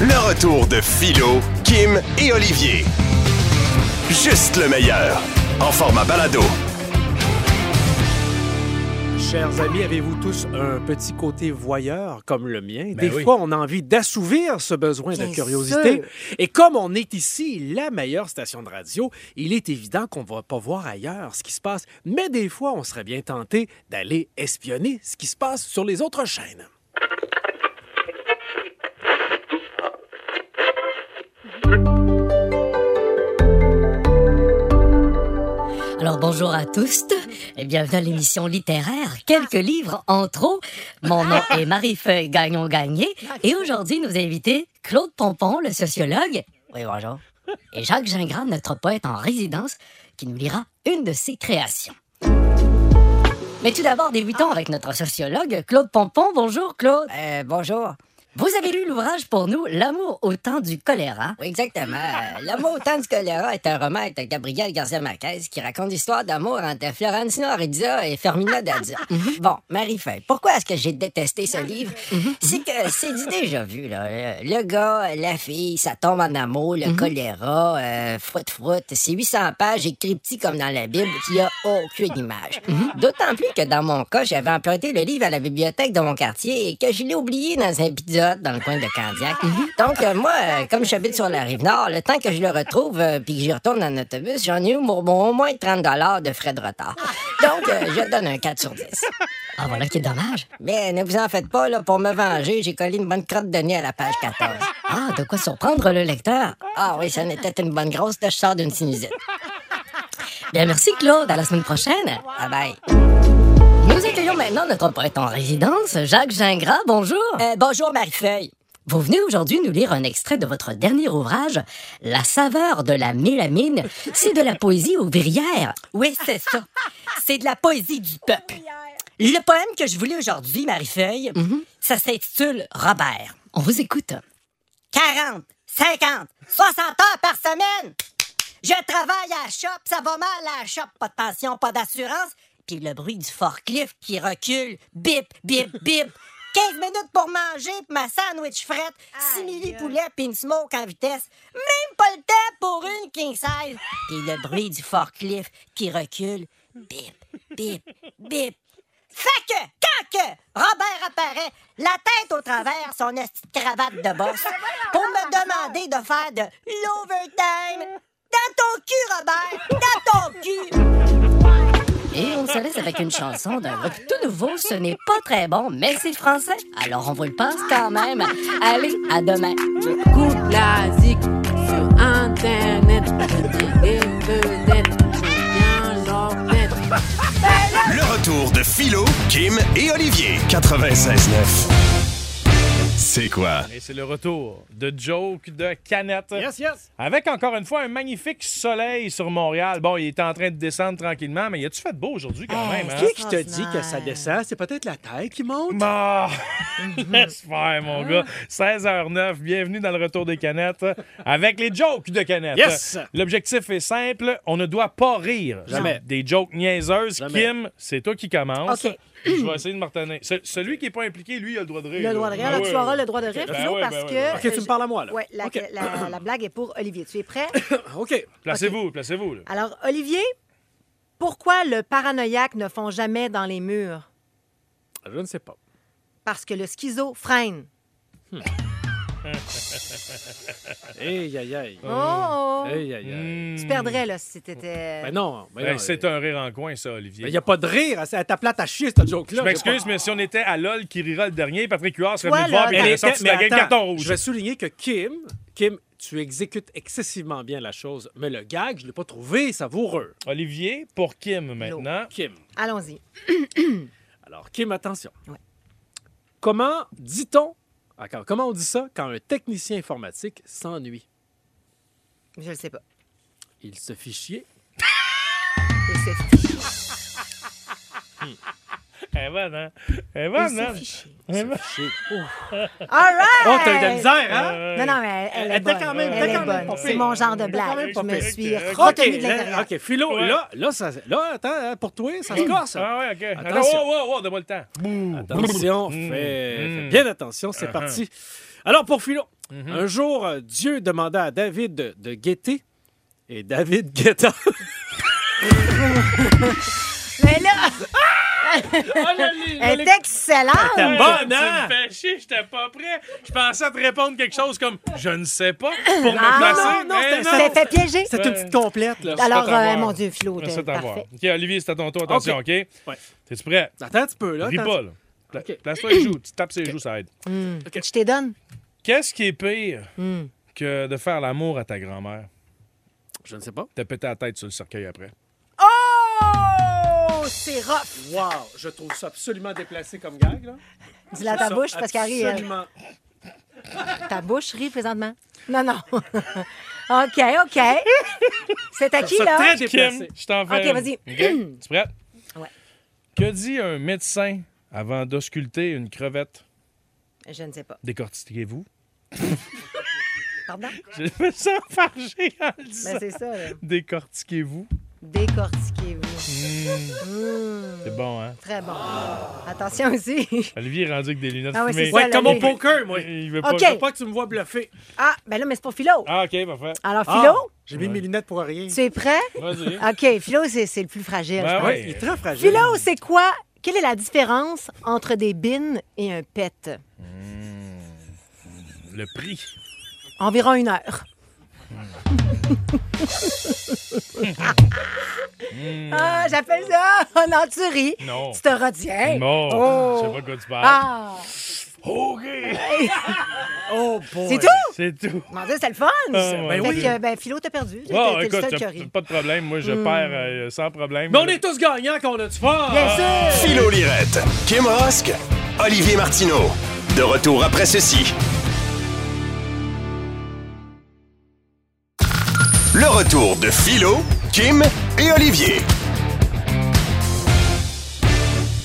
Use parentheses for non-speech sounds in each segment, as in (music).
Le retour de Philo, Kim et Olivier. Juste le meilleur. En format balado. Chers amis, avez-vous tous un petit côté voyeur comme le mien? Ben Des oui. fois, on a envie d'assouvir ce besoin de curiosité. sûr. Et comme on est ici la meilleure station de radio, il est évident qu'on ne va pas voir ailleurs ce qui se passe. Mais des fois, on serait bien tenté d'aller espionner ce qui se passe sur les autres chaînes. Alors bonjour à tous et bienvenue à l'émission littéraire Quelques livres en trop. Mon nom est Marie-Feuille Gagnon-Gagné et aujourd'hui nous invitons Claude Pompon, le sociologue. Oui, bonjour. Et Jacques Gingras, notre poète en résidence, qui nous lira une de ses créations. Mais tout d'abord, débutons avec notre sociologue, Claude Pompon. Bonjour, Claude. Euh, bonjour. Vous avez lu l'ouvrage pour nous, L'amour au temps du choléra. Oui, exactement. Euh, L'amour au temps du choléra est un roman de Gabriel Garcia Marquez qui raconte l'histoire d'amour entre Florentino Arizza et Fermina Dazza. (laughs) Bon, Marie-Feuille, pourquoi est-ce que j'ai détesté ce livre? C'est que c'est du déjà vu, là. Le gars, la fille, ça tombe en amour, le choléra, euh, froute froute. C'est 800 pages écrit petit comme dans la Bible, qui a aucune image. D'autant plus que dans mon cas, j'avais emprunté le livre à la bibliothèque de mon quartier et que je l'ai oublié dans un pizza Dans le coin de Candiac. Donc, euh, moi, euh, comme j'habite sur la rive nord, le temps que je le retrouve euh, puis que j'y retourne en autobus, j'en ai eu pour bon, au moins 30 de frais de retard. Donc, euh, je donne un 4 sur 10. Ah, voilà qui est dommage. Mais ne vous en faites pas, là, pour me venger, j'ai collé une bonne crotte de nez à la page 14. Ah, de quoi surprendre le lecteur? Ah oui, ça n'était une bonne grosse, là, je sors d'une sinusite. Bien, merci, Claude. À la semaine prochaine. Bye bye. Nous accueillons maintenant notre poète en résidence, Jacques Gingras. Bonjour. Euh, bonjour, Marie-Feuille. Vous venez aujourd'hui nous lire un extrait de votre dernier ouvrage, La saveur de la mélamine. C'est de la poésie aux verrières. Oui, c'est ça. C'est de la poésie du peuple. Le poème que je voulais aujourd'hui, Marie-Feuille, ça s'intitule Robert. On vous écoute. 40, 50, 60 heures par semaine. Je travaille à la shop, ça va mal à la shop, pas de pension, pas d'assurance. Puis le bruit du forklift qui recule, bip, bip, bip. (laughs) 15 minutes pour manger, puis ma sandwich frette, simili poulet, puis une smoke en vitesse. Même pas le temps pour une king size. Puis le bruit du forklift qui recule, bip, bip, bip. Fait que, quand que Robert apparaît, la tête au travers, son esti de cravate de boss, (laughs) pour me demander de faire de l'overtime. Dans ton cul, Robert! Dans ton cul! (laughs) Et on se laisse avec une chanson d'un groupe tout nouveau. Ce n'est pas très bon, mais c'est français. Alors on vous le passe quand même. Allez, à demain. J'écoute la zik sur Internet. Des vedettes. Le retour de Philo, Kim et Olivier. 96.9. C'est quoi? Et c'est le retour de Joke de Canette. Yes, yes. Avec encore une fois un magnifique soleil sur Montréal. Bon, il est en train de descendre tranquillement, mais y a-tu fait beau aujourd'hui quand même? Hein? Qui qui te dit que ça descend? C'est peut-être la tête qui monte? Ah, laisse (laughs) faire, mon gars. 16h09, bienvenue dans le retour des canettes avec les jokes de canettes. Yes! L'objectif est simple, on ne doit pas rire. Jamais. Des jokes niaiseuses. Jamais. Kim, c'est toi qui commence. OK. Je vais essayer de. Ce- celui qui n'est pas impliqué, lui, il a le droit de rire. Le droit de rire. Ben Là, ouais, tu auras ouais. le droit de rire, Ben Philo, ouais, parce ben ouais, que... OK, tu me parles à moi, là. Oui, la, OK. la- (clears throat) la blague est pour Olivier. Tu es prêt? (coughs) OK. Placez-vous, placez-vous. là. Alors, Olivier, pourquoi le paranoïaque ne fond jamais dans les murs? Je ne sais pas. Parce que le schizo freine. (laughs) Aïe, aïe, aïe. Oh, oh. Aïe, aïe, aïe. Tu perdrais, là, si c'était... Ben non. Ben Ben, non. c'est un rire en coin, ça, Olivier. Il n'y a pas de rire. Elle ta plate à chier, cette joke-là. Je m'excuse, mais si on était à LOL qui rira le dernier, Patrick Huard serait Toi, venu voir et il Mais, aurait sorti mais la game attends, carton rouge. je vais souligner que Kim, Kim, tu exécutes excessivement bien la chose, mais le gag, je ne l'ai pas trouvé savoureux. Olivier, pour Kim maintenant. Kim. Allons-y. Alors, Kim, attention. Ouais. Comment dit-on, encore, comment on dit ça quand un technicien informatique s'ennuie? Je le sais pas. Il se fit chier. Et c'est fichier. Elle est bonne, hein? Elle est bonne, c'est hein? Elle est bonne. Chier. All right! Oh, t'as eu de la misère, hein? Non, non, mais elle, elle Elle est était bonne. quand même- Elle était est quand même bonne. pas C'est mon genre de blague. Je me suis Ok. retenue de l'intérieur. là, OK, Philo, Ouais. là, là, ça, là, attends, hein, pour toi, ça se casse. Ah ouais, OK. Attention. oh, oh, oh, donne-moi le temps. Bouh. Attention, Mm, fais, mm. fais bien attention, c'est Uh-huh. parti. Alors, pour Philo, Un jour, euh, Dieu demanda à David de, de guetter. Et David guetta. (laughs) Mais là, (laughs) elle est excellente. T'es bonne, tu hein? me fais chier, j'étais pas prêt. Je pensais te répondre quelque chose comme je ne sais pas pour me Ah, placer. non, non, c'était- Tu t'es fait piéger. C'est une petite complète, là. Alors, euh, mon Dieu, Philo, Merci t'es parfait. OK, Olivier, c'est à ton tour. Attention, OK? Ouais. T'es-tu prêt? Attends un petit peu, là. Ris attends. pas, là. Place-toi les joues. Tu tapes ses joues, ça aide. Je t'ai donne. Qu'est-ce qui est pire Hmm. que de faire l'amour à ta grand-mère? Je ne sais pas. Te péter la tête sur le cercueil après. Oh! C'est rough. Wow, je trouve ça absolument déplacé comme gag, là. Dis-la à ta bouche parce qu'elle rit. elle. Absolument. Ta bouche rit présentement. Non, non. (laughs) OK, OK. C'est à qui, là? très Kim, je t'en fais OK, une. vas-y. OK? Tu prête? Ouais. Que dit un médecin avant d'ausculter une crevette? Je ne sais pas. Décortiquez-vous. Pardon? (laughs) Je me sens fâché en le disant. Ben, c'est ça, là. Décortiquez-vous. Décortiquez-vous. Mmh, C'est bon, hein? très bon. Attention aussi. Olivier est rendu avec des lunettes Ah oui, fumées. c'est ça, Ouais, comme au poker, moi. Il veut pas. OK. Je veux pas que tu me vois bluffer. Ah, ben là, mais c'est pour Philo. Ah, OK, parfait. Alors, Ah, Philo, J'ai mis mes lunettes pour rien. tu es prêt? Vas-y. OK, Philo, c'est c'est le plus fragile. Ben pense. ouais. Il est très fragile. Philo, c'est quoi? Quelle est la différence entre des bines et un pet? Le prix. Environ une heure. (laughs) ah, j'appelle ça. (laughs) Non, tu ris. Non. Tu te retiens. Non, Oh. je sais pas de quoi tu parles. Ah, OK. (laughs) Oh, boy. c'est tout? C'est tout. Mon Dieu, c'est le fun. Ah. Fait oui. que, ben, Philo, t'as perdu. T'es Oh, t'es le écoute, t'as pas de problème. Moi, je perds euh, sans problème. Mais on est tous gagnants quand on a du fun. Bien sûr. Philo Lirette, Kim Rosk, Olivier Martineau. De retour après ceci. Le retour de Philo, Kim et Olivier.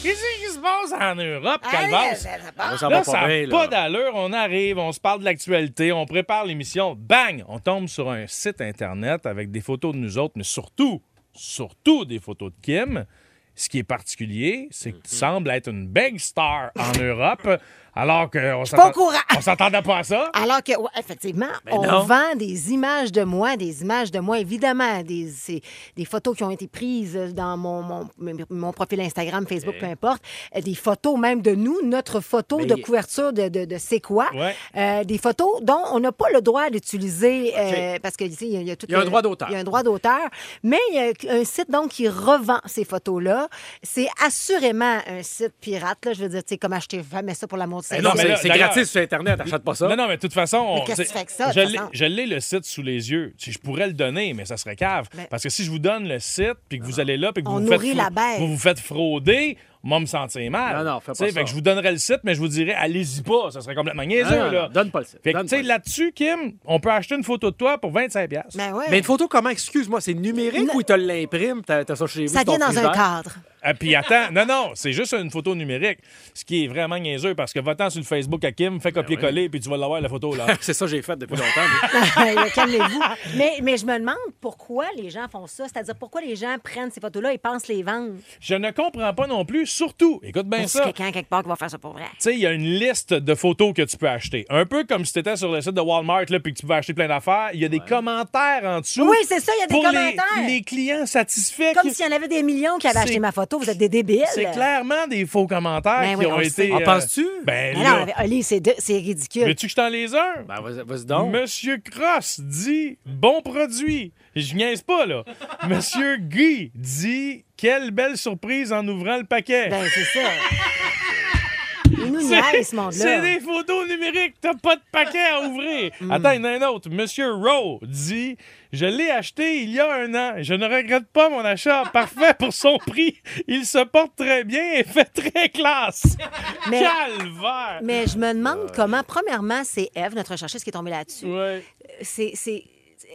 Qu'est-ce qui se passe en Europe, Allez, Calvas? ça- ça Ça part. va Là, pas ça n'a pas d'allure. On arrive, on se parle de l'actualité, on prépare l'émission. Bang! On tombe sur un site Internet avec des photos de nous autres, mais surtout, surtout des photos de Kim. Ce qui est particulier, c'est que tu sembles être une big star en Europe, alors qu'on s'attendait pas à ça. Alors que, ouais, effectivement, Ben on non. vend des images de moi, des images de moi, évidemment, des, des photos qui ont été prises dans mon, mon, mon profil Instagram, Facebook, peu importe, Euh, des photos même de nous, notre photo Mais- de couverture de, de, de C'est quoi, Ouais. Euh, des photos dont on n'a pas le droit d'utiliser euh, parce que il y a, il y a tout Il y a un le- droit d'auteur. Il y a un droit d'auteur, mais il y a un site donc qui revend ces photos-là. C'est assurément un site pirate, là. Je veux dire, tu sais, comme acheter jamais ça pour l'amour de Eh sa non, mais c'est gratis sur Internet, achète pas ça. Non, non, mais de toute façon. on- Mais qu'est-ce que tu fais avec ça, Je l'ai- le site sous les yeux. Si je pourrais le donner, mais ça serait cave. Mais- Parce que si je vous donne le site, puis que vous allez là, puis que vous vous, faites nourrit frau- la bête. vous vous faites frauder, moi, me sentir mal. Non, non, fais pas ça. Fait que je vous donnerais le site, mais je vous dirais, allez-y pas. Ça serait complètement niaiseux, non, non, là. donne pas le site. Fait que, tu sais, là-dessus, Kim, on peut acheter une photo de toi pour 25$. piastres. Ben ouais. Mais une photo comment? Excuse-moi, c'est numérique ou tu l'imprimes, t'as t'as ça chez vous? ça vient dans un cadre. Ah, puis attends, non, non, c'est juste une photo numérique. Ce qui est vraiment niaiseux parce que va-t'en sur le Facebook à Kim, fais copier-coller, puis tu vas l'avoir la photo, là. (laughs) C'est ça que j'ai fait depuis longtemps. (laughs) mais- Calmez-vous. Mais, mais je me demande pourquoi les gens font ça. C'est-à-dire pourquoi les gens prennent ces photos-là et pensent les vendre? Je ne comprends pas non plus, surtout, écoute bien ça. quelqu'un quelque part qui va faire ça pour vrai? Tu sais, il y a une liste de photos que tu peux acheter. Un peu comme si tu étais sur le site de Walmart là, puis que tu peux acheter plein d'affaires. Il y a des commentaires en dessous. Oui, c'est ça, il y a des pour les- commentaires. Les, clients satisfaits. Comme s'il y en avait des millions qui avaient acheté ma photo. Vous êtes des débiles. C'est clairement des faux commentaires Ben qui oui, ont été. En euh, penses-tu? Ben Mais là, non, Oli, c'est de- c'est ridicule. veux-tu que je t'en les un? Ben, vas-y vas-y donc. Monsieur Cross dit bon produit. Je niaise pas, là. Monsieur Guy dit quelle belle surprise en ouvrant le paquet. Ben, c'est ça. Nous (laughs) C'est- niaisent, ce monde-là. C'est des photos numériques, t'as pas de paquet à ouvrir. (laughs) Mm. Attends, il y en a un autre. Monsieur Rowe dit Je l'ai acheté il y a un an. Je ne regrette pas mon achat. (laughs) Parfait pour son prix. Il se porte très bien et fait très classe. Mais- Calvaire. Mais je me demande comment, premièrement, c'est Eve, notre recherchiste, qui est tombée là-dessus. Ouais. C'est.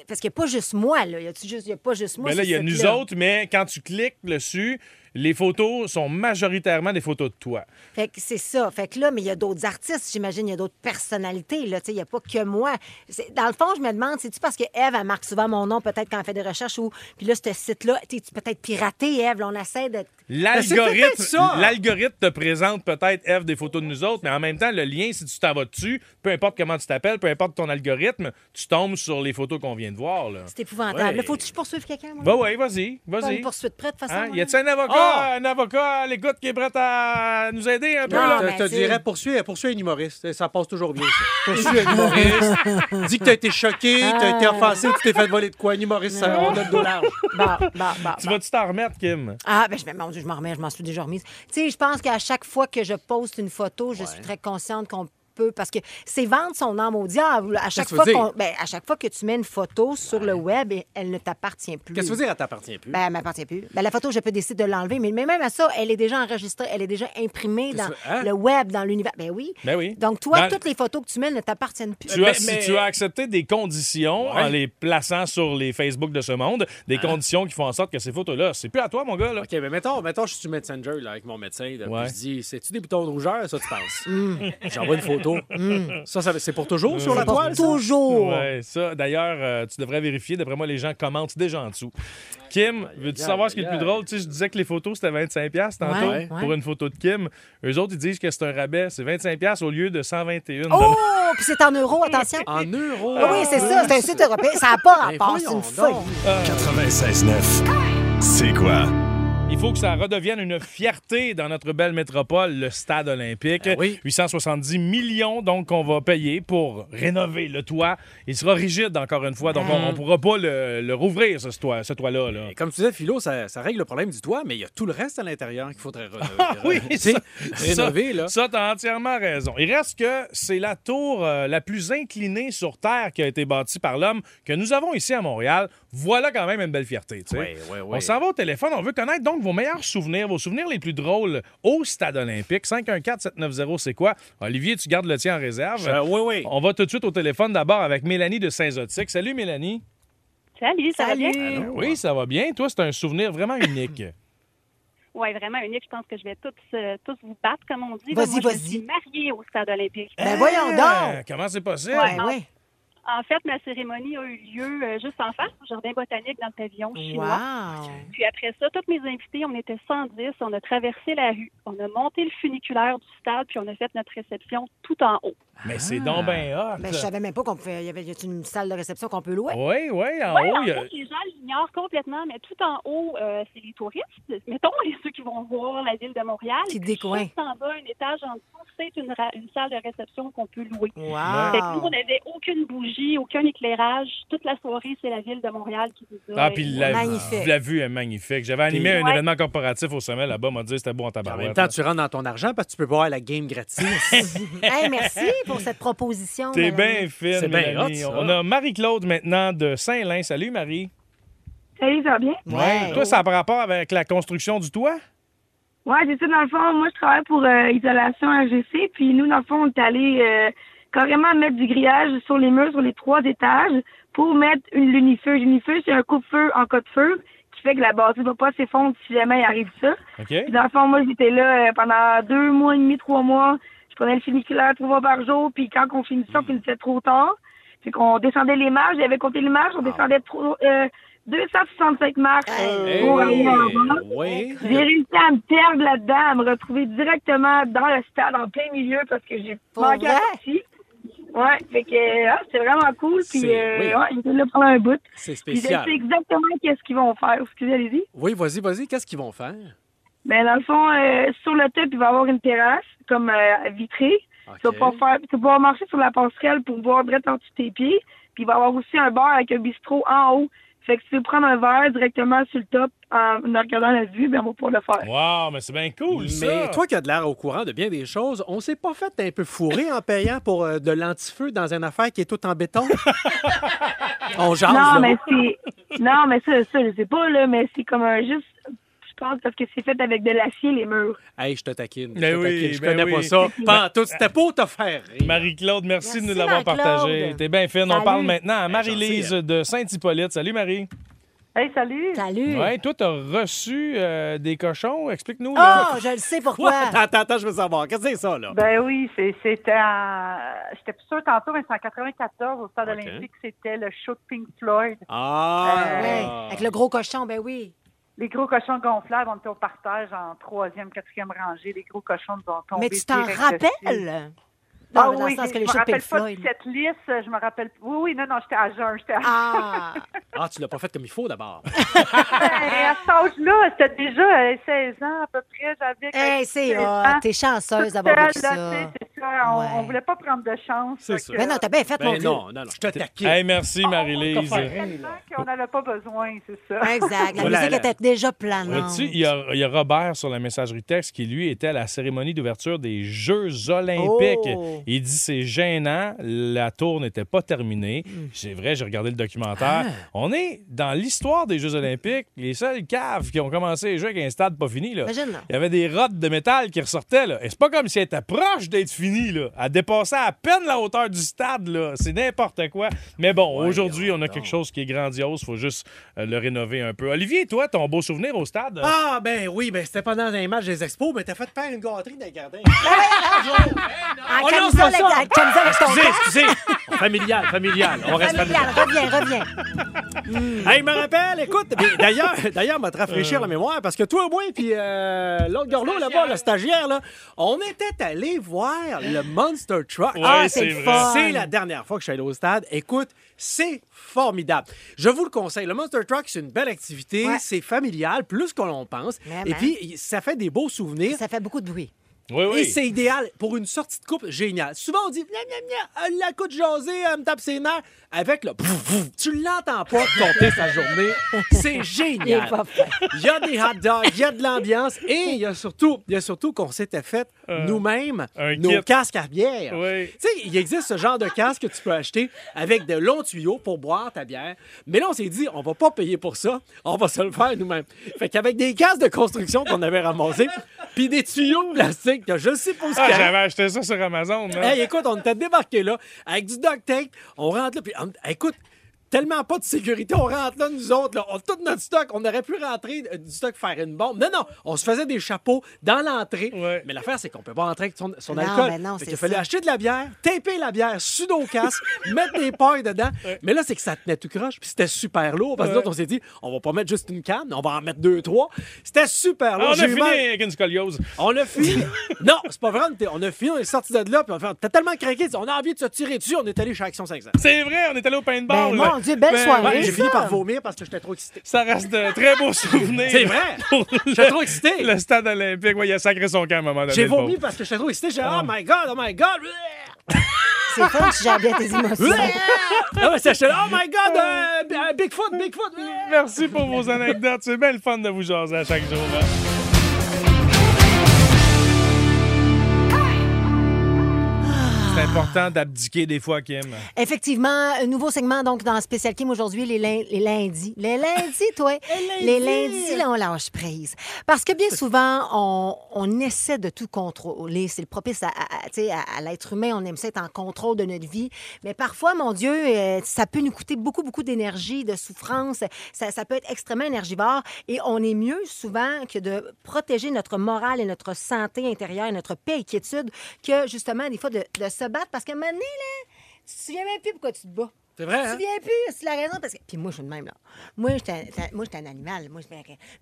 Parce qu'il n'y a pas juste moi, là. Il y a pas juste moi. Mais là, il y a nous autres, mais quand tu cliques dessus, les photos sont majoritairement des photos de toi. Fait que c'est ça. Fait que là, mais il y a d'autres artistes, j'imagine, il y a d'autres personnalités. Là. Il n'y a pas que moi. Dans le fond, je me demande, c'est-tu parce que Eve, elle marque souvent mon nom, peut-être quand elle fait des recherches, ou. Puis là, ce site-là, tu peut-être piraté, Eve. là, on essaie de. L'algorithme ça. l'algorithme te présente peut-être, Eve, des photos de nous autres, mais en même temps, le lien, si tu t'en vas dessus, peu importe comment tu t'appelles, peu importe ton algorithme, tu tombes sur les photos qu'on vient de voir. Là. C'est épouvantable. Ouais. Là, faut que je poursuive quelqu'un, moi? Bah ouais, vas-y, Pas vas-y. une poursuite prête, de toute façon. Hein? Y a-t-il un avocat, Ah! un avocat à l'écoute qui est prêt à nous aider un peu? Non, là? Je te c'est- dirais, poursuis, poursuis un humoriste. Ça passe toujours bien, ça. (laughs) Poursuis un humoriste. Dis que t'as été choqué, t'as été offensé, tu t'es fait voler de quoi? Un humoriste, ça, on a le dos large. Bon, bon, bon, Tu bon. vas-tu t'en remettre, Kim? Ah, ben, je, mon Dieu, je m'en remets, je m'en suis déjà remise. Tu sais, je pense qu'à chaque fois que je poste une photo, je suis très consciente qu'on parce que c'est vendre son âme au diable. À chaque, fois ben, à chaque fois que tu mets une photo sur le web, et- elle ne t'appartient plus. Qu'est-ce que tu veux dire, elle t'appartient plus? Ben, elle m'appartient plus. Ben, la photo, je peux décider de l'enlever, mais même à ça, elle est déjà enregistrée, elle est déjà imprimée dans hein? le web, dans l'univers. Ben oui. Ben oui. Donc, toi, Dans- toutes les photos que tu mets ne t'appartiennent plus. Tu as, Mais- si mais- tu as accepté des conditions Ouais. en les plaçant sur les Facebook de ce monde, des conditions qui font en sorte que ces photos-là, c'est plus à toi, mon gars. Là. OK, mais mettons, mettons, je suis Messenger là, avec mon médecin. Là, Ouais. puis je dis, c'est-tu des boutons de rougeur, ça, tu penses? Mm. (laughs) J'envoie une photo. (laughs) Ça, ça c'est pour toujours sur la Pour toile? ça? toujours. Ouais, ça. D'ailleurs, euh, tu devrais vérifier. D'après moi, les gens commentent déjà en dessous. Kim, veux-tu savoir ce qui est le plus drôle? Tu sais, je disais que les photos, c'était 25$ piastres tantôt Ouais, pour ouais. une photo de Kim. Eux autres, ils disent que c'est un rabais. C'est 25$ piastres au lieu de 121$. Oh! Puis c'est en euros, attention. En euros. Ah oui, c'est ça, c'est un site européen. Ça n'a pas Ben rapport, c'est une folie. donc. 96.9. C'est quoi? Il faut que ça redevienne une fierté dans notre belle métropole, le stade olympique. Ah oui. 870 millions donc qu'on va payer pour rénover le toit. Il sera rigide encore une fois, donc on ne pourra pas le, le rouvrir ce toit, ce toit-là. là. Comme tu disais, Philo, ça, ça règle le problème du toit, mais il y a tout le reste à l'intérieur qu'il faudrait (laughs) rénover. Ah oui, ça- rénover, là. Ça, t'as entièrement raison. Il reste que c'est la tour euh, la plus inclinée sur Terre qui a été bâtie par l'homme que nous avons ici à Montréal. Voilà quand même une belle fierté. tu sais. Ouais, ouais, ouais. On s'en va au téléphone. On veut connaître donc vos meilleurs souvenirs, vos souvenirs les plus drôles au stade olympique. 514-790, c'est quoi? Olivier, tu gardes le tien en réserve. Euh, oui, oui. On va tout de suite au téléphone d'abord avec Mélanie de Saint-Zotique. Salut Mélanie. Salut, ça va bien? Salut. Oui, ça va bien. Toi, c'est un souvenir vraiment unique. (laughs) Oui, vraiment unique. Je pense que je vais tous, euh, tous vous battre, comme on dit. Vas-y, je me vas-y. suis mariée au stade olympique. Ben voyons Ah, donc. Comment c'est possible? Ouais, ouais. En fait, ma cérémonie a eu lieu euh, juste en face au jardin botanique dans le pavillon chinois. Wow. Puis après ça, toutes mes invités, on était 110, on a traversé la rue, on a monté le funiculaire du stade, puis on a fait notre réception tout en haut. Mais c'est donc bien hot. Ben, je savais même pas qu'on pouvait. Il y avait y a une salle de réception qu'on peut louer? Oui, oui, en Ouais, haut, en il y a- fait, les gens l'ignorent complètement, mais tout en haut, euh, c'est les touristes. Mettons, les ceux qui vont voir la ville de Montréal. Qui décoin. Juste en bas, un étage en dessous, c'est une, ra- une salle de réception qu'on peut louer. Fait que nous, Wow. on n'avait aucune bougie, aucun éclairage. Toute la soirée, c'est la ville de Montréal qui nous a. Ah, puis la, Magnifique. la vue est magnifique. J'avais animé un Ouais. événement corporatif au sommet là-bas, m'a dit que c'était beau en En tabarouette. même temps, tu rentres dans ton argent parce que tu peux boire la game gratis. (laughs) Hey, merci pour cette proposition. T'es bien fine, C'est bien Mélanie. hot, ça. On a Marie-Claude maintenant de Saint-Lin. Salut, Marie. Salut, ça va bien? Ouais. Toi, ça a par rapport avec la construction du toit? Ouais, c'est ça, dans le fond, moi, je travaille pour euh, Isolation RGC, puis nous, dans le fond, on est allé euh, carrément mettre du grillage sur les murs, sur les trois étages, pour mettre une lunifeu. Lunifeu, c'est un coupe-feu en cas de feu, qui fait que la bâtisse va pas s'effondrer si jamais il arrive ça. OK? Puis dans le fond, moi, j'étais là euh, pendant deux mois et demi, trois mois. Je prenais le funiculaire trois fois par jour, puis quand on finissait, on finissait trop tard. Fait qu'on descendait les marches, j'avais compté les marches, on descendait trop, euh, 265 marches Hey, pour aller en bas. oui. J'ai réussi à me perdre là-dedans, à me retrouver directement dans le stade, en plein milieu, parce que j'ai manqué à partie. Ouais, fait que ah, c'était vraiment cool. Puis, C'est- euh, oui. ouais, j'étais là pendant un bout. C'est Puis je sais spécial. exactement qu'est-ce qu'ils vont faire. Excusez, allez-y. Oui, vas-y, vas-y. Qu'est-ce qu'ils vont faire? Ben, dans le fond, euh, sur le top, il va y avoir une terrasse, comme euh, vitrée. Tu vas pouvoir faire, tu vas pouvoir marcher sur la passerelle pour voir direct en dessous de tes pieds. Puis il va y avoir aussi un bar avec un bistrot en haut. Fait que si tu veux prendre un verre directement sur le top en, regardant la vue, ben on va pouvoir le faire. Wow, mais c'est bien cool, ça. Mais toi qui as de l'air au courant de bien des choses, on s'est pas fait un peu fourrer en payant pour euh, de l'antifeu dans une affaire qui est toute en béton? (laughs) on jase, Non, là. mais c'est. Non, mais ça, ça, je sais pas, là, mais c'est comme un juste. Je pense parce que c'est fait avec de l'acier, les murs. Hey, je te taquine. je Ben te oui, taquine. Je ben connais oui. pas ça. (laughs) Tout. C'était pour te faire. Marie-Claude, merci, de nous l'avoir partagé. T'es bien fine. On parle maintenant à Marie-Lise Gentil, de Saint-Hippolyte. Salut, Marie. Hey, salut! Salut! Ouais, toi, t'as reçu euh, des cochons? Explique-nous. Oh, je le sais Quoi? pourquoi. (laughs) Attends, attends, attends, je veux savoir. Qu'est-ce que c'est ça, là? Ben oui, c'est- c'était en... J'étais plus sûre tantôt, mais c'est en 94 au Stade Ok. olympique. C'était le show de Pink Floyd. Ah! Ouais, avec le gros cochon, ben oui. Les gros cochons gonflables, on était au partage en troisième, quatrième rangée. Les gros cochons nous ont tombé Mais tu t'en rappelles? Non, ah oui, le sens que je me rappelle pas de cette liste. Je me rappelle... Oui, oui, non, non, j'étais à jeun. J'étais à Ah! Ah, tu l'as pas fait comme il faut d'abord. (laughs) Et à cet âge-là, c'était déjà euh, 16 ans à peu près. J'avais Hey, c'est 16 hot. ans. T'es chanceuse d'avoir vécu ça. Tu. On, Ouais. on voulait pas prendre de chance. C'est ça. que- Mais non, t'as bien fait, mon Ben Dieu. non, non, non, je te taquine. Hey, merci, Marie-Lise. qu'on n'avait pas besoin, c'est ça. Exact. La Voilà, musique là. était déjà planante. Vois-tu, il y, a, il y a Robert sur la messagerie texte qui, lui, était à la cérémonie d'ouverture des Jeux olympiques. Oh. Il dit c'est gênant, la tour n'était pas terminée. Hmm. C'est vrai, j'ai regardé le documentaire. Ah. On est dans l'histoire des Jeux olympiques, les seuls caves qui ont commencé à jouer avec un stade pas fini. Là. Imagine, là. Il y avait des rottes de métal qui ressortaient. Là. Et c'est pas comme si elle était proche d'être finie. Là. Elle dépassait à peine la hauteur du stade. Là. C'est n'importe quoi. Mais bon, aujourd'hui, on a quelque chose qui est grandiose. faut juste euh, le rénover un peu. Olivier, toi, ton beau souvenir au stade? Ah, ben oui, ben c'était pendant un match des expos, mais t'as fait faire une gâterie dans le jardin. En Oh non, camisole c'est pas avec- ça. en camisole avec ton Excusez, excusez. familial, familial. On reste Familial, familial. reviens, reviens. Hey, je me rappelle, écoute, d'ailleurs, d'ailleurs, m'a te rafraîchir la mémoire, parce que toi, moi, puis euh, l'autre gorlot là-bas, le stagiaire, là, on était allé voir le Monster Truck. Ouais, Ah, c'est c'est le vrai. fun. C'est la dernière fois que je suis allé au stade. Écoute, c'est formidable. Je vous le conseille. Le Monster Truck, c'est une belle activité. Ouais. C'est familial, plus qu'on l'on pense. Et puis, ça fait des beaux souvenirs. Ça fait beaucoup de bruit. Oui, oui. Et c'est idéal pour une sortie de couple géniale. Souvent, on dit, nya, nya, elle la coûte jaser, elle me tape ses nerfs. Avec le pouf, pouf, tu l'entends pas compter sa journée. C'est génial. Il y a des hot dogs, il y a de l'ambiance et il y a surtout, il y a surtout qu'on s'était fait nous-mêmes un nos kit. casques à bière. Oui. Tu sais, il existe ce genre de casque que tu peux acheter avec de longs tuyaux pour boire ta bière. Mais là, on s'est dit, on va pas payer pour ça, on va se le faire nous-mêmes. Fait qu'avec des casques de construction qu'on avait ramassés, puis des tuyaux de plastique que je sais pas où Ah, j'avais acheté ça sur Amazon. Hey, écoute, on était débarqué là avec du duct tape. On rentre là, puis on- écoute, tellement pas de sécurité, on rentre là, nous autres, là, on, tout notre stock, on aurait pu rentrer euh, du stock faire une bombe. Non, non, on se faisait des chapeaux dans l'entrée. Ouais. Mais l'affaire, c'est qu'on peut pas rentrer avec son, son Non, alcool. mais non, Fait c'est qu'il a fallu ça. acheter de la bière, taper la bière, sudo-casque, (laughs) mettre des pailles dedans. Mais là, c'est que ça tenait tout croche, puis c'était super lourd. Parce que Ouais. nous autres, on s'est dit, on va pas mettre juste une canne, on va en mettre deux, trois. C'était super Ah, lourd. on a J'ai eu fini mal- avec une scoliose. on a fini. (laughs) non, c'est pas vrai. on était- On a fini, on est sorti de là, puis on a fait. T'as tellement craqué, on a envie de se tirer dessus, on est allé chez Action 500. C'est vrai, on est allé au paintball. Ben, mon Dieu, belle Ben, soirée. Oui, j'ai fini par vomir parce que j'étais trop excité. Ça reste de très beaux (laughs) souvenirs. C'est vrai. J'étais trop excité. Le stade olympique, ouais, il a sacré son camp à un moment donné. J'ai vomi parce que j'étais trop excité. J'ai dit, oh my God, oh my God. C'est fun, tu gères bien tes émotions. Ah ouais, c'est- j'étais là, oh my God, euh, euh, Bigfoot, Bigfoot. Merci pour vos anecdotes. C'est bien le fun de vous jaser à chaque jour. hein. C'est important d'abdiquer des fois, Kim. Effectivement, un nouveau segment donc dans Spécial Kim aujourd'hui, les, lin- les lundis. Les lundis, toi? (laughs) les lundis, là, on lâche prise. Parce que bien souvent, on, on essaie de tout contrôler. C'est le propice à, à- à- tu sais, à- à l'être humain. On aime ça être en contrôle de notre vie. Mais parfois, mon Dieu, euh, ça peut nous coûter beaucoup, beaucoup d'énergie, de souffrance. Ça, ça peut être extrêmement énergivore. Et on est mieux souvent que de protéger notre morale et notre santé intérieure et notre paix et quiétude que justement, des fois, de, de se Parce qu'à un moment donné, là, tu te souviens même plus pourquoi tu te bats. C'est vrai, Tu hein? souviens plus, c'est la raison. Parce que... Puis moi, je suis de même, là. Moi, j'étais un- un animal. Moi,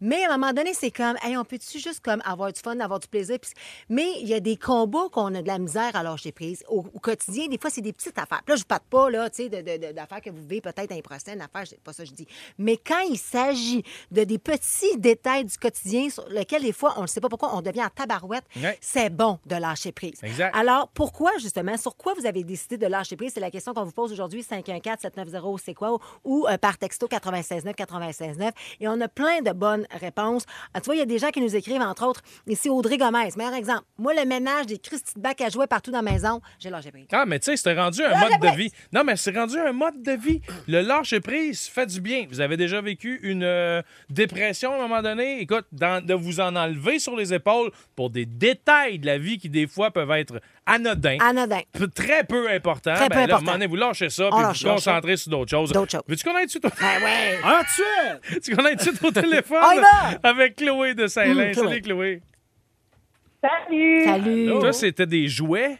Mais à un moment donné, c'est comme, hey, on peut-tu juste comme avoir du fun, avoir du plaisir? Puis- Mais il y a des combats qu'on a de la misère à lâcher prise. Au, au quotidien, des fois, c'est des petites affaires. Puis là, je ne parle pas, là, tu sais, d'affaires que vous vivez peut-être dans les prochaines affaires. C'est pas ça que je dis. Mais quand il s'agit de des petits détails du quotidien sur lesquels, des fois, on ne sait pas pourquoi on devient en tabarouette, Ouais. c'est bon de lâcher prise. Exact. Alors, pourquoi, justement, sur quoi vous avez décidé de lâcher prise? C'est la question qu'on vous pose aujourd'hui, 514-790, c'est quoi? Ou euh, par texto 969 969 Et on a plein de bonnes réponses. Ah, tu vois, il y a des gens qui nous écrivent, entre autres, ici Audrey Gomez. Meilleur exemple. Moi, le ménage des Christy de bac à jouer partout dans la maison, j'ai lâché prise. Ah, mais tu sais, c'était rendu un mode de vie. Non, mais c'est rendu un mode de vie. Le lâcher prise fait du bien. Vous avez déjà vécu une euh, dépression à un moment donné? Écoute, dans- de vous en enlever sur les épaules pour des détails de la vie qui, des fois, peuvent être anodin. Anodin. Peu- Très peu important. Très peu ben là, à un important. moment donné, vous lâchez ça, On puis vous lâche vous ça. concentrez sur d'autres choses. D'autres choses. Veux-tu qu'on aille tout de suite au... Ben ouais. (laughs) Ah, tu es! tu qu'on aille tout de suite au téléphone? On y va! avec Chloé de Saint-Lin. Chloé. Salut, Chloé. Salut! Salut. Toi, c'était des jouets?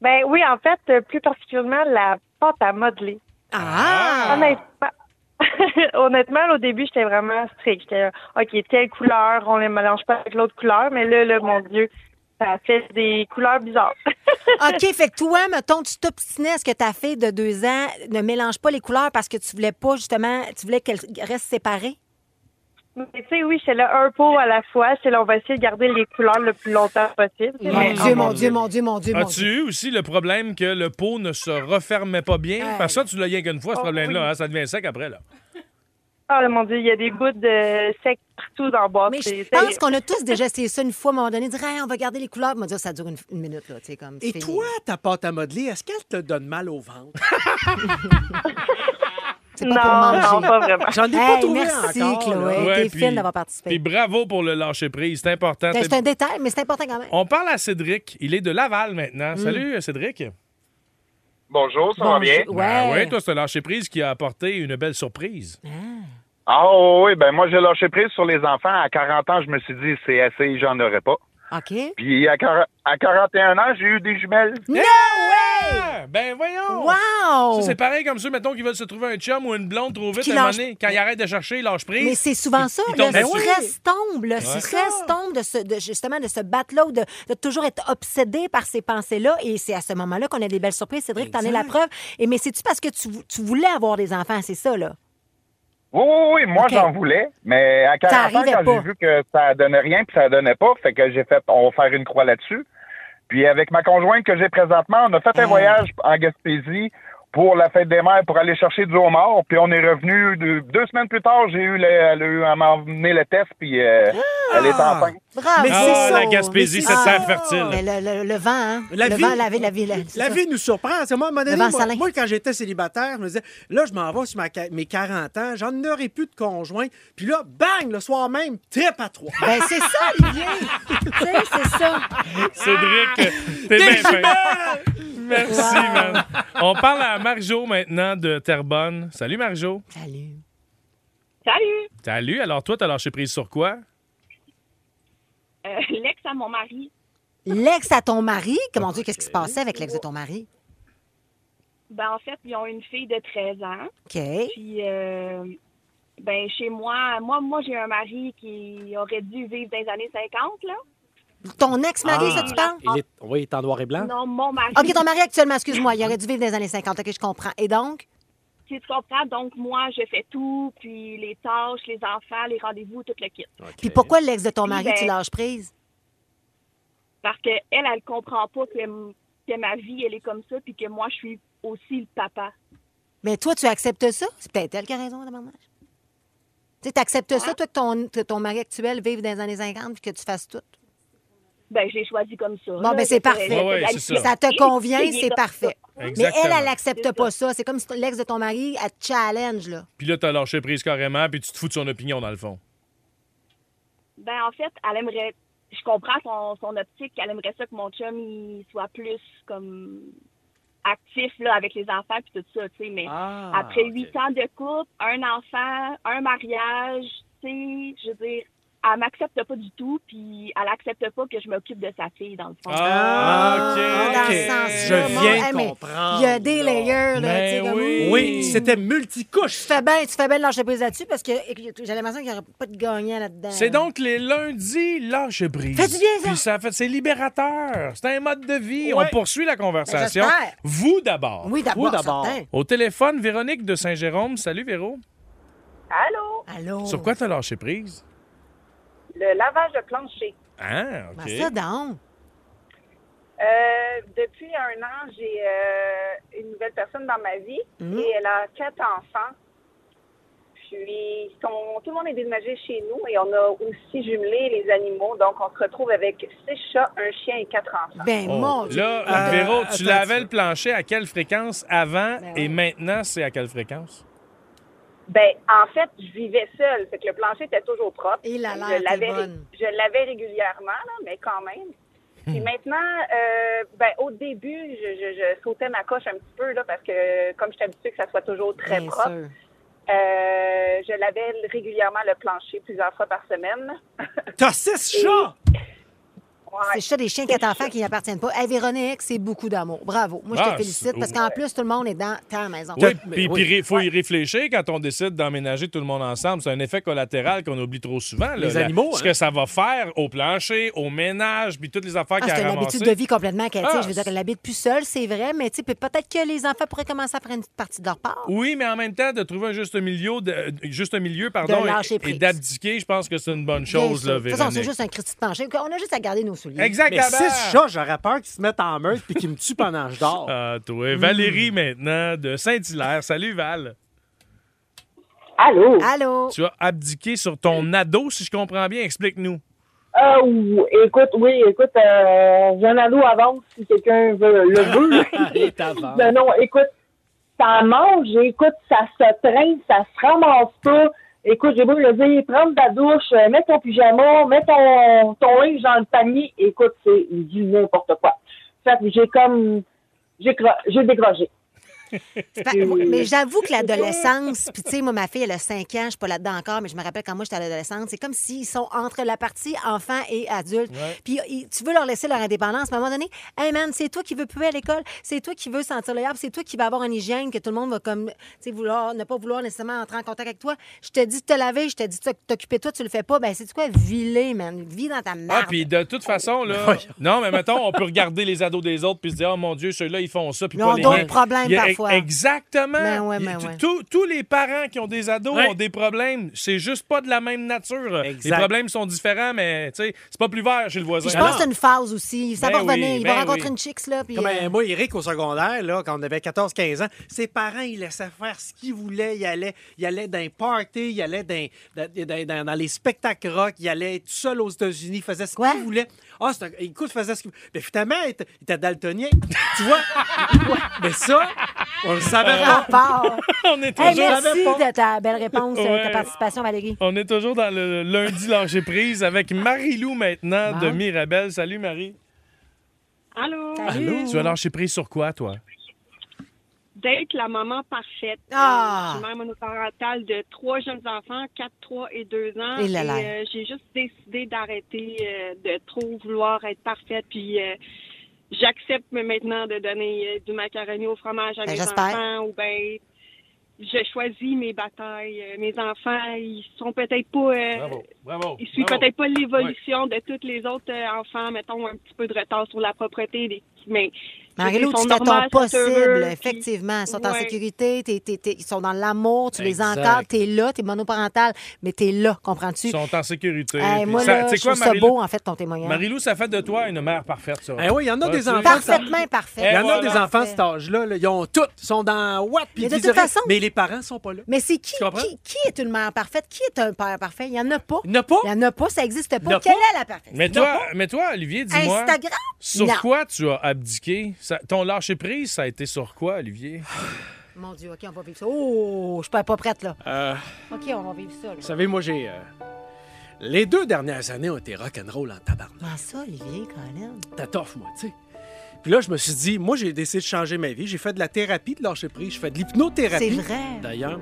Ben oui, en fait, euh, plus particulièrement la pâte à modeler. Ah! Honnêtement, (laughs) honnêtement, au début, j'étais vraiment stricte. J'étais, OK, telle couleur, on les mélange pas avec l'autre couleur, mais là, là, mon Dieu, ça fait des couleurs bizarres. (laughs) OK, fait que toi, mettons, tu t'obstinais à ce que ta fille de deux ans ne mélange pas les couleurs parce que tu voulais pas, justement, tu voulais qu'elle reste séparée? Mais tu sais, oui, c'est là un pot à la fois. C'est là, on va essayer de garder les couleurs le plus longtemps possible. Mon Mais- Dieu, mon Dieu, mon Dieu, mon Dieu, mon As-tu Dieu. eu aussi le problème que le pot ne se refermait pas bien? Parce que ça, tu l'as rien qu'une fois, ce Oh, problème-là. oui. hein, ça devient sec après. là. Ah, là, mon Dieu, il y a des bouts de sec partout dans le boîte. Mais je pense qu'on a tous déjà essayé ça une fois, à un moment donné, dire, Hey, on va garder les couleurs. On va dire, ça dure une, une minute, là, comme. Et toi, ta pâte à modeler, est-ce qu'elle te donne mal au ventre? (laughs) C'est pas non, pour manger. non, pas vraiment. J'en ai pas Hey, trouvé merci, encore. Chloé. Ouais, T'es puis- fine d'avoir Puis participé. bravo pour le lâcher prise. C'est important. Ben, C'est un détail, mais c'est important quand même. On parle à Cédric. Il est de Laval Mm. maintenant. Salut, Cédric. Bonjour, ça va bien? Ouais. oui, toi, c'est un lâcher prise qui a apporté une belle surprise. Ah oui, ben moi j'ai lâché prise sur les enfants. À 40 ans, je me suis dit c'est assez, j'en aurais pas. OK. Puis à, à 41 ans, j'ai eu des jumelles. No way! Ah, ben voyons! Wow! Ça, c'est pareil comme ceux, mettons, qui veulent se trouver un chum ou une blonde trop vite Qui à un moment lâche- donné. Quand ils arrêtent de chercher, ils lâchent prise. Mais c'est souvent ça. ils Le stress tombe. Le stress tombe de, ce, de justement de ce battre-là ou de, de toujours être obsédé par ces pensées-là. Et c'est à ce moment-là qu'on a des belles surprises. Cédric, t'en es la preuve. Et mais c'est-tu parce que tu, tu voulais avoir des enfants? C'est ça, là? Oui, oui, oui, moi j'en voulais, mais à 40 ans, quand j'ai vu que ça donnait rien puis ça donnait pas, fait que j'ai fait, on va faire une croix là-dessus. Puis avec ma conjointe que j'ai présentement, on a fait un voyage en Gaspésie pour la fête des mères pour aller chercher du homard. Puis on est revenu deux, deux semaines plus tard, j'ai eu le, elle, a eu- elle m'a emmené le test puis euh, elle est enceinte. Bravo! Mais Ah, c'est ça. la Gaspésie, cette c'est terre ça. fertile. Mais le, le- le vent, hein? La le vie- vent, la vie, la vie. La, vie nous surprend. C'est moi, à un moment donné, Le vent moi, salin. moi, quand j'étais célibataire, je me disais, là, je m'en vais sur ma mes 40 ans, j'en aurais plus de conjoint. Puis là, bang, le soir même, trip à trois. Ben, c'est ça, Olivier! (laughs) tu sais, c'est ça. Cédric, t'es bien fin. Merci, Wow. man. On parle à Marjo maintenant de Terrebonne. Salut, Marjo. Salut. Salut! Salut. Alors, toi, t'as lâché prise sur quoi? Euh, L'ex à mon mari, L'ex à ton mari, comment Dieu, qu'est-ce qui se passait avec l'ex de ton mari? ben en fait, ils ont une fille de 13 ans. OK. Puis, euh, ben chez moi, moi, moi j'ai un mari qui aurait dû vivre dans les années 50, là. Ton ex-mari, Ah. ça, tu parles? Il est, oui, il est en noir et blanc. Non, mon mari. OK, ton mari actuellement, excuse-moi, il aurait dû vivre dans les années 50. OK, je comprends. Et donc? Tu tu comprends? Donc, moi, je fais tout, puis les tâches, les enfants, les rendez-vous, tout le kit. Puis pourquoi l'ex de ton mari, ben- tu lâches prise? Parce qu'elle, elle, elle comprend pas que, m- que ma vie, elle est comme ça, puis que moi, je suis aussi le papa. Mais toi, tu acceptes ça? C'est peut-être elle qui a raison, davantage. Tu sais, t'acceptes ça, toi, que ton, que ton mari actuel vive dans les années 50 puis que tu fasses tout? Ben, j'ai choisi comme ça. Bon, là. ben, c'est Je- parfait. Ouais, ouais, je- c'est ça. Ça te convient, c'est parfait. Mais elle, elle n'accepte pas ça. C'est comme si l'ex de ton mari, elle te challenge, là. Puis là, t'as lâché prise carrément, puis tu te fous de son opinion, dans le fond. Ben, en fait, elle aimerait. Je comprends son, son optique. Elle aimerait ça que mon chum il soit plus comme actif là, avec les enfants puis tout ça, tu sais. Mais Ah, après huit ans de couple, un enfant, un mariage, tu sais, je veux dire, elle m'accepte pas du tout, puis elle accepte pas que je m'occupe de sa fille, dans le fond. Ah, OK. dans OK. ce sens-là. Je viens hey, comprendre. Il y a des layers, là. Mais tu sais, comme- oui. Oui, c'était multicouche. Tu fais bien, tu fais bien de lâcher prise là-dessus parce que j'ai l'impression qu'il n'y aurait pas de gagnant là-dedans. C'est donc les lundis lâche prise. Fait du bien, ça. Puis ça fait, c'est libérateur. C'est un mode de vie. Ouais. On poursuit la conversation. Ben. Vous d'abord. Oui, d'abord. Au téléphone, Véronique de Saint-Jérôme. Salut, Véro. Allô? Allô? Sur quoi t'as lâché prise? Le lavage de plancher. Ah, Ben, OK. ça, donc. Euh, depuis un an, j'ai euh, une nouvelle personne dans ma vie Mhm. et elle a quatre enfants. Puis, son- tout le monde est déménagé chez nous et on a aussi jumelé les animaux. Donc, on se retrouve avec six chats, un chien et quatre enfants. Ben, Oh, mon Dieu. Là, Euh, Véro, tu lavais le plancher à quelle fréquence avant Ben et maintenant, c'est à quelle fréquence? Ben, en fait, je vivais seule. Fait que le plancher était toujours propre. Et la je l'air, t'es l'avais, bonne. je l'avais régulièrement, là, mais quand même. Puis maintenant, euh, ben, au début, je, je, je sautais ma coche un petit peu, là, parce que comme je suis habituée que ça soit toujours très Bien propre, sûr. euh, je lavais régulièrement le plancher plusieurs fois par semaine. T'as six chats! C'est ça des chiens quatre enfants qui n'appartiennent pas. Hey, Véronique, c'est beaucoup d'amour. Bravo. Moi, je Ah, te félicite c'est- parce qu'en plus, tout le monde est dans ta maison. Oui, puis il faut y réfléchir quand on décide d'emménager tout le monde ensemble. C'est un effet collatéral qu'on oublie trop souvent. là. Les animaux, Ce hein. que ça va faire au plancher, au ménage, puis toutes les affaires Ah, qu'il y c'est a une habitude de vie complètement qu'elle tient. Ah, Je veux dire qu'elle habite plus seule, c'est vrai, mais tu sais, peut- peut-être que les enfants pourraient commencer à prendre une petite partie de leur part. Oui, mais en même temps, de trouver un juste milieu, de, juste un milieu pardon, et- d'abdiquer, je pense que c'est une bonne chose, là, De toute façon, c'est juste un critique de plancher. On a juste à garder nos souliers. Exactement. Mais six chats, j'aurais peur qu'ils se mettent en meute puis qu'ils me tuent pendant que je dors. (laughs) Ah, toi. Valérie, maintenant, de Saint-Hilaire. Salut, Val. Allô? Allô? Tu as abdiqué sur ton ado, si je comprends bien. Explique-nous. Euh, ou- écoute, oui, écoute, euh, j'ai un ado avance si quelqu'un veut, le (laughs) veut. Ben non, écoute, ça mange, écoute, ça se traîne, ça se ramasse pas. Écoute, j'ai beau le dire, prendre ta douche, euh, mets ton pyjama, mets ton, ton linge dans le panier. Écoute, c'est du n'importe quoi. Fait que j'ai comme, j'ai, j'ai décroché. Pas- Mais j'avoue que l'adolescence, puis tu sais, moi, ma fille, elle a 5 ans, je suis pas là-dedans encore, mais je me rappelle quand moi j'étais à l'adolescence, c'est comme s'ils sont entre la partie enfant et adulte. Puis ils- tu veux leur laisser leur indépendance, mais à un moment donné, hey man, c'est toi qui veux plus à l'école, c'est toi qui veux sentir le yard, c'est toi qui vas avoir une hygiène que tout le monde va comme, tu sais, vouloir, ne pas vouloir nécessairement entrer en contact avec toi. Je te dis de te laver, je te dis de t'occuper de toi, tu le fais pas, ben c'est quoi, viler, man, vis dans ta Ah, merde. puis de toute façon, là. (laughs) non, mais mettons, on peut regarder les ados des autres puis se dire, oh mon Dieu, ceux-là, ils font ça. Puis Ils pas ont les d'autres problèmes Il Exactement. Ben ouais, ben ouais. tous- Tous les parents qui ont des ados Ouais. ont des problèmes. C'est juste pas de la même nature. Exact. Les problèmes sont différents, mais tu sais, c'est pas plus vert chez le voisin. Puis je pense que c'est une phase aussi. Ça Ben va revenir. oui, il ben va rencontrer oui. une chicks, là. Puis, Comme euh, euh, moi, Eric, au secondaire, là, quand on avait 14-15 ans, ses parents, ils laissaient faire ce qu'ils voulaient. Il allait, il allait dans les parties, il allait dans, dans, dans- les spectacles rock, il allait tout seul aux États-Unis, il faisait ce qu'il voulait. Ah, c'est un- écoute, faisait ce qu'il voulait. Mais finalement, il était, il était daltonien. tu vois? (laughs) Mais ça, on le savait pas. (laughs) On est Hey, toujours. merci de ta belle réponse, euh, Ouais. ta participation, Valérie. On est toujours dans le lundi lâcher prise avec Marie-Lou maintenant de. Mirabel. Salut Marie. Allô? Allô? Tu vas lâcher prise sur quoi, toi? D'être la maman parfaite. Ah! Euh, Je suis mère monoparentale de trois jeunes enfants, 4, 3 et 2 ans. Et euh, j'ai juste décidé d'arrêter euh, de trop vouloir être parfaite. Puis euh, j'accepte maintenant de donner euh, du macaroni au fromage à Ben, mes enfants ou ben je choisis mes batailles. Mes enfants, ils sont peut-être pas euh, Bravo, bravo. ils suivent peut-être pas l'évolution de tous les autres euh, enfants, mettons un petit peu de retard sur la propreté, des- mais Marie-Lou, tu fais ton possible, effectivement. Ils sont en sécurité, ils sont dans l'amour, tu les encadres, t'es là, t'es monoparental, mais t'es là, comprends-tu? Ils sont en sécurité. Hey, moi, ça- là, je quoi, trouve ça beau, en fait, ton témoignage. Marie-Lou, ça fait de toi une mère parfaite, ça. Eh oui, il y en a Ah, des enfants. Parfaitement parfait. Il y en a voilà. des enfants à cet âge-là. là, Ils ont toutes. Ils sont dans what? Puis Mais de toute façon- Mais les parents sont pas là. Mais c'est qui, qui, qui est une mère parfaite? Qui est un père parfait? Il n'y en a pas. Il n'y en a pas? Il n'y en a pas, ça n'existe pas. Quelle est la perfection? Mais toi, mais toi, Olivier, dis-moi. Instagram? Sur quoi tu as abdiqué? Ça- ton lâcher prise, ça a été sur quoi, Olivier? (sighs) Mon Dieu, OK, on va vivre ça. Oh, je suis pas, pas prête, là. Euh, OK, on va vivre ça, là. vous savez, moi, j'ai. euh, Les deux dernières années ont été rock'n'roll en tabarnak. Comment ça, Olivier, Colin? T'as tough, moi, tu sais. Puis là, je me suis dit, moi, j'ai décidé de changer ma vie. J'ai fait de la thérapie de lâcher prise. Je fais de l'hypnothérapie. C'est vrai. D'ailleurs.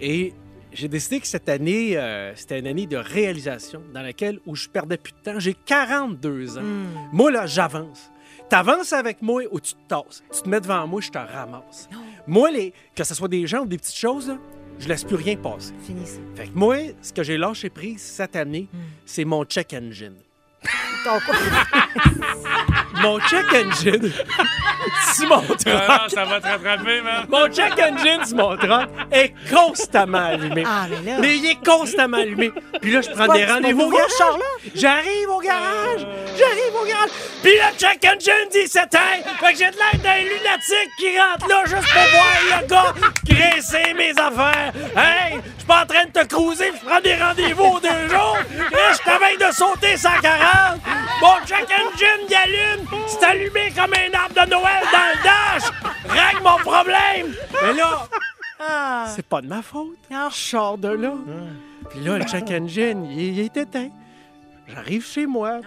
Et j'ai décidé que cette année, euh, c'était une année de réalisation dans laquelle où je perdais plus de temps. J'ai 42 ans. Hmm. Moi, là, j'avance. T'avances avec moi ou tu te tasses. Tu te mets devant moi, je te ramasse. Moi, les, que ce soit des gens ou des petites choses, là, je laisse plus rien passer. Fini ça. Fait que moi, ce que j'ai lâché prise cette année, c'est mon check engine. (laughs) (laughs) Mon check engine, (laughs) c'est mon truck. Ah, ça va te rattraper, man. Mon check engine sur mon truck est constamment allumé. Ah, mais là. Mais il est constamment allumé. Puis là, je prends des rendez-vous au garage. J'arrive au garage. J'arrive au garage. Puis le check engine dit s'éteint. Fait que j'ai de l'air d'un lunatique qui rentre là juste pour voir le gars graisser mes affaires. Hey, je suis pas en train de te cruiser. Je prends des rendez-vous aux deux jours. Là, je t'avais de sauter 140. Mon check engine, il allume. C'est allumé comme un arbre de Noël dans le dash. Règle mon problème. Mais là, Ah. c'est pas de ma faute. Je sors de là. Puis là, le check engine, il, il est éteint. J'arrive chez moi.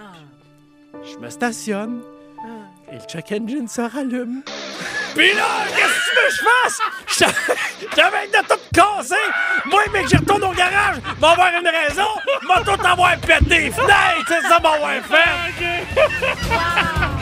Je me stationne. Et le check engine se rallume. Pis là, qu'est-ce que tu veux que je fasse? J'avais- de tout casser! Moi, mais que j'y retourne au garage, va avoir une raison, m'a tout avoir pété les fenêtres, c'est ça m'avoir fait! (laughs)